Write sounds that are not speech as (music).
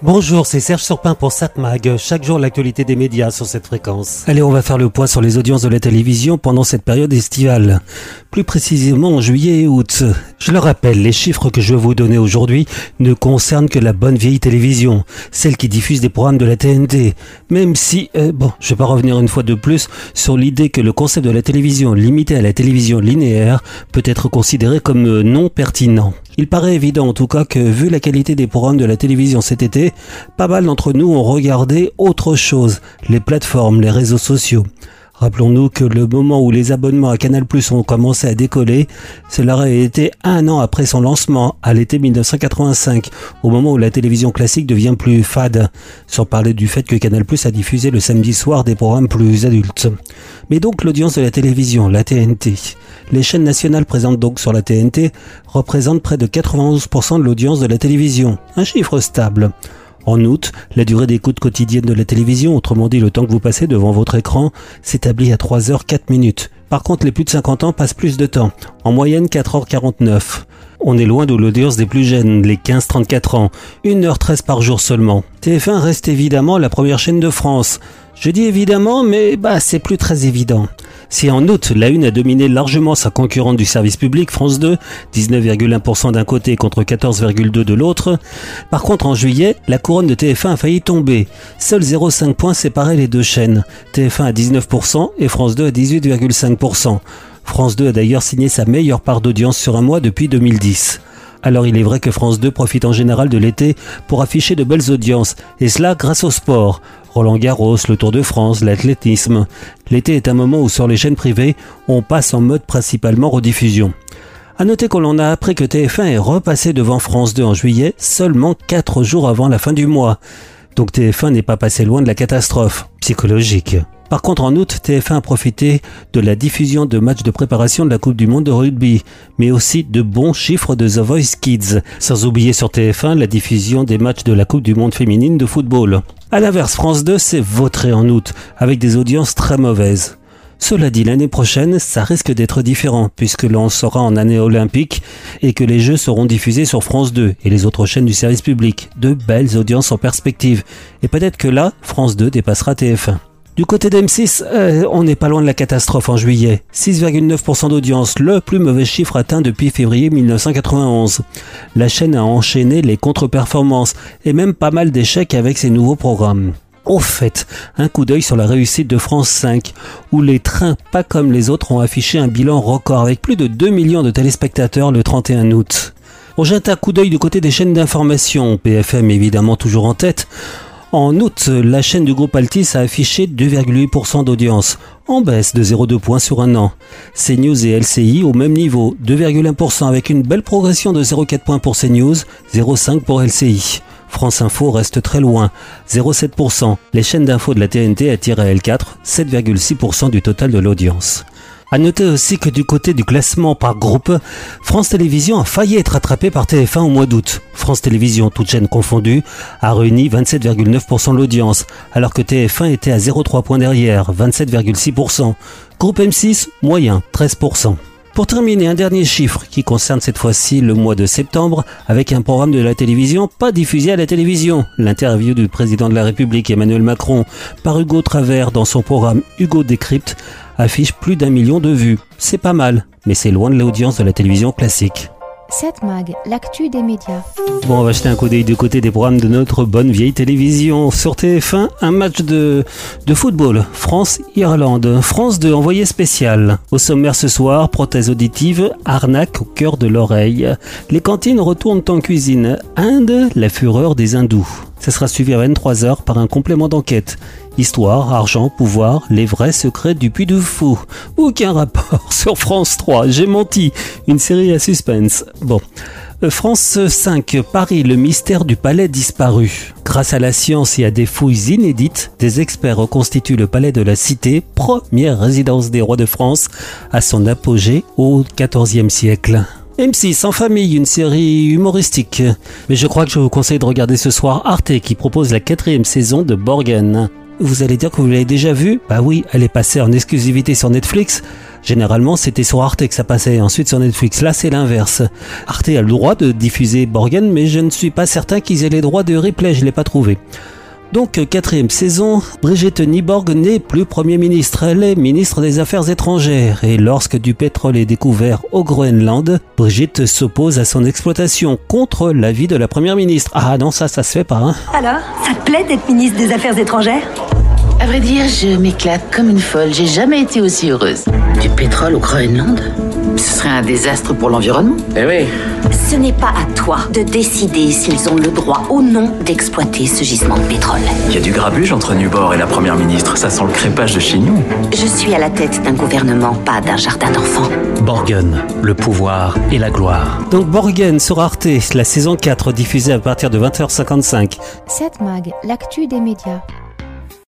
Bonjour, c'est Serge Surpin pour SatMag. Chaque jour, l'actualité des médias sur cette fréquence. Allez, on va faire le point sur les audiences de la télévision pendant cette période estivale. Plus précisément en juillet et août. Je le rappelle, les chiffres que je vais vous donner aujourd'hui ne concernent que la bonne vieille télévision, celle qui diffuse des programmes de la TNT. Même si, euh, bon, je vais pas revenir une fois de plus sur l'idée que le concept de la télévision limité à la télévision linéaire peut être considéré comme euh, non pertinent. Il paraît évident en tout cas que vu la qualité des programmes de la télévision cet été, pas mal d'entre nous ont regardé autre chose, les plateformes, les réseaux sociaux. Rappelons-nous que le moment où les abonnements à Canal ont commencé à décoller, cela aurait été un an après son lancement, à l'été 1985, au moment où la télévision classique devient plus fade, sans parler du fait que Canal a diffusé le samedi soir des programmes plus adultes. Mais donc l'audience de la télévision, la TNT. Les chaînes nationales présentes donc sur la TNT représentent près de 91% de l'audience de la télévision, un chiffre stable. En août, la durée d'écoute quotidienne de la télévision, autrement dit le temps que vous passez devant votre écran, s'établit à 3 heures 4 minutes. Par contre, les plus de 50 ans passent plus de temps, en moyenne 4h49. On est loin de l'audience des plus jeunes, les 15-34 ans, 1h13 par jour seulement. TF1 reste évidemment la première chaîne de France. Je dis évidemment, mais bah c'est plus très évident. Si en août, la Une a dominé largement sa concurrente du service public, France 2, 19,1% d'un côté contre 14,2% de l'autre, par contre en juillet, la couronne de TF1 a failli tomber. Seuls 0,5 points séparaient les deux chaînes. TF1 à 19% et France 2 à 18,5%. France 2 a d'ailleurs signé sa meilleure part d'audience sur un mois depuis 2010. Alors il est vrai que France 2 profite en général de l'été pour afficher de belles audiences, et cela grâce au sport. Roland Garros, le Tour de France, l'athlétisme. L'été est un moment où sur les chaînes privées, on passe en mode principalement rediffusion. A noter qu'on en a appris que TF1 est repassé devant France 2 en juillet, seulement 4 jours avant la fin du mois. Donc TF1 n'est pas passé loin de la catastrophe psychologique. Par contre, en août, TF1 a profité de la diffusion de matchs de préparation de la Coupe du Monde de rugby, mais aussi de bons chiffres de The Voice Kids, sans oublier sur TF1 la diffusion des matchs de la Coupe du Monde féminine de football. A l'inverse, France 2 s'est vautré en août, avec des audiences très mauvaises. Cela dit, l'année prochaine, ça risque d'être différent, puisque l'on sera en année olympique et que les Jeux seront diffusés sur France 2 et les autres chaînes du service public. De belles audiences en perspective. Et peut-être que là, France 2 dépassera TF1. Du côté d'M6, euh, on n'est pas loin de la catastrophe en juillet. 6,9% d'audience, le plus mauvais chiffre atteint depuis février 1991. La chaîne a enchaîné les contre-performances et même pas mal d'échecs avec ses nouveaux programmes. Au fait, un coup d'œil sur la réussite de France 5, où les trains pas comme les autres ont affiché un bilan record avec plus de 2 millions de téléspectateurs le 31 août. On jette un coup d'œil du côté des chaînes d'information, PFM évidemment toujours en tête. En août, la chaîne du groupe Altis a affiché 2,8% d'audience, en baisse de 0,2 points sur un an. CNews et LCI au même niveau, 2,1% avec une belle progression de 0,4 points pour CNews, 0,5 pour LCI. France Info reste très loin, 0,7%. Les chaînes d'infos de la TNT attirent à L4 7,6% du total de l'audience. À noter aussi que du côté du classement par groupe, France Télévisions a failli être rattrapé par TF1 au mois d'août. France Télévisions, toute chaîne confondue, a réuni 27,9% de l'audience, alors que TF1 était à 0,3 points derrière, 27,6%. Groupe M6, moyen, 13%. Pour terminer, un dernier chiffre qui concerne cette fois-ci le mois de septembre avec un programme de la télévision pas diffusé à la télévision. L'interview du président de la République Emmanuel Macron par Hugo Travers dans son programme Hugo Décrypte affiche plus d'un million de vues. C'est pas mal, mais c'est loin de l'audience de la télévision classique. 7 Mag, l'actu des médias. Bon, on va jeter un coup d'œil du côté des programmes de notre bonne vieille télévision. Sur TF1, un match de, de football. France-Irlande. France 2, envoyé spécial. Au sommaire ce soir, prothèse auditive, arnaque au cœur de l'oreille. Les cantines retournent en cuisine. Inde, la fureur des hindous. Ça sera suivi à 23h par un complément d'enquête. Histoire, argent, pouvoir, les vrais secrets du Puy du Fou. Aucun rapport (laughs) sur France 3, j'ai menti. Une série à suspense. Bon. Euh, France 5, Paris, le mystère du palais disparu. Grâce à la science et à des fouilles inédites, des experts reconstituent le palais de la Cité, première résidence des rois de France, à son apogée au XIVe siècle. M6 en famille, une série humoristique. Mais je crois que je vous conseille de regarder ce soir Arte qui propose la quatrième saison de Borgen. Vous allez dire que vous l'avez déjà vu Bah oui, elle est passée en exclusivité sur Netflix. Généralement, c'était sur Arte que ça passait, ensuite sur Netflix. Là, c'est l'inverse. Arte a le droit de diffuser Borgen, mais je ne suis pas certain qu'ils aient les droits de replay, je l'ai pas trouvé. Donc, quatrième saison, Brigitte Nyborg n'est plus Premier ministre, elle est ministre des Affaires étrangères. Et lorsque du pétrole est découvert au Groenland, Brigitte s'oppose à son exploitation contre l'avis de la Première ministre. Ah non, ça, ça se fait pas, hein. Alors, ça te plaît d'être ministre des Affaires étrangères? À vrai dire, je m'éclate comme une folle. J'ai jamais été aussi heureuse. Du pétrole au Groenland Ce serait un désastre pour l'environnement. Eh oui. Ce n'est pas à toi de décider s'ils ont le droit ou non d'exploiter ce gisement de pétrole. Il y a du grabuge entre Nubor et la première ministre. Ça sent le crépage de chez nous. Je suis à la tête d'un gouvernement, pas d'un jardin d'enfants. Borgen, le pouvoir et la gloire. Donc Borgen sur Arte, la saison 4 diffusée à partir de 20h55. 7 Mag, l'actu des médias.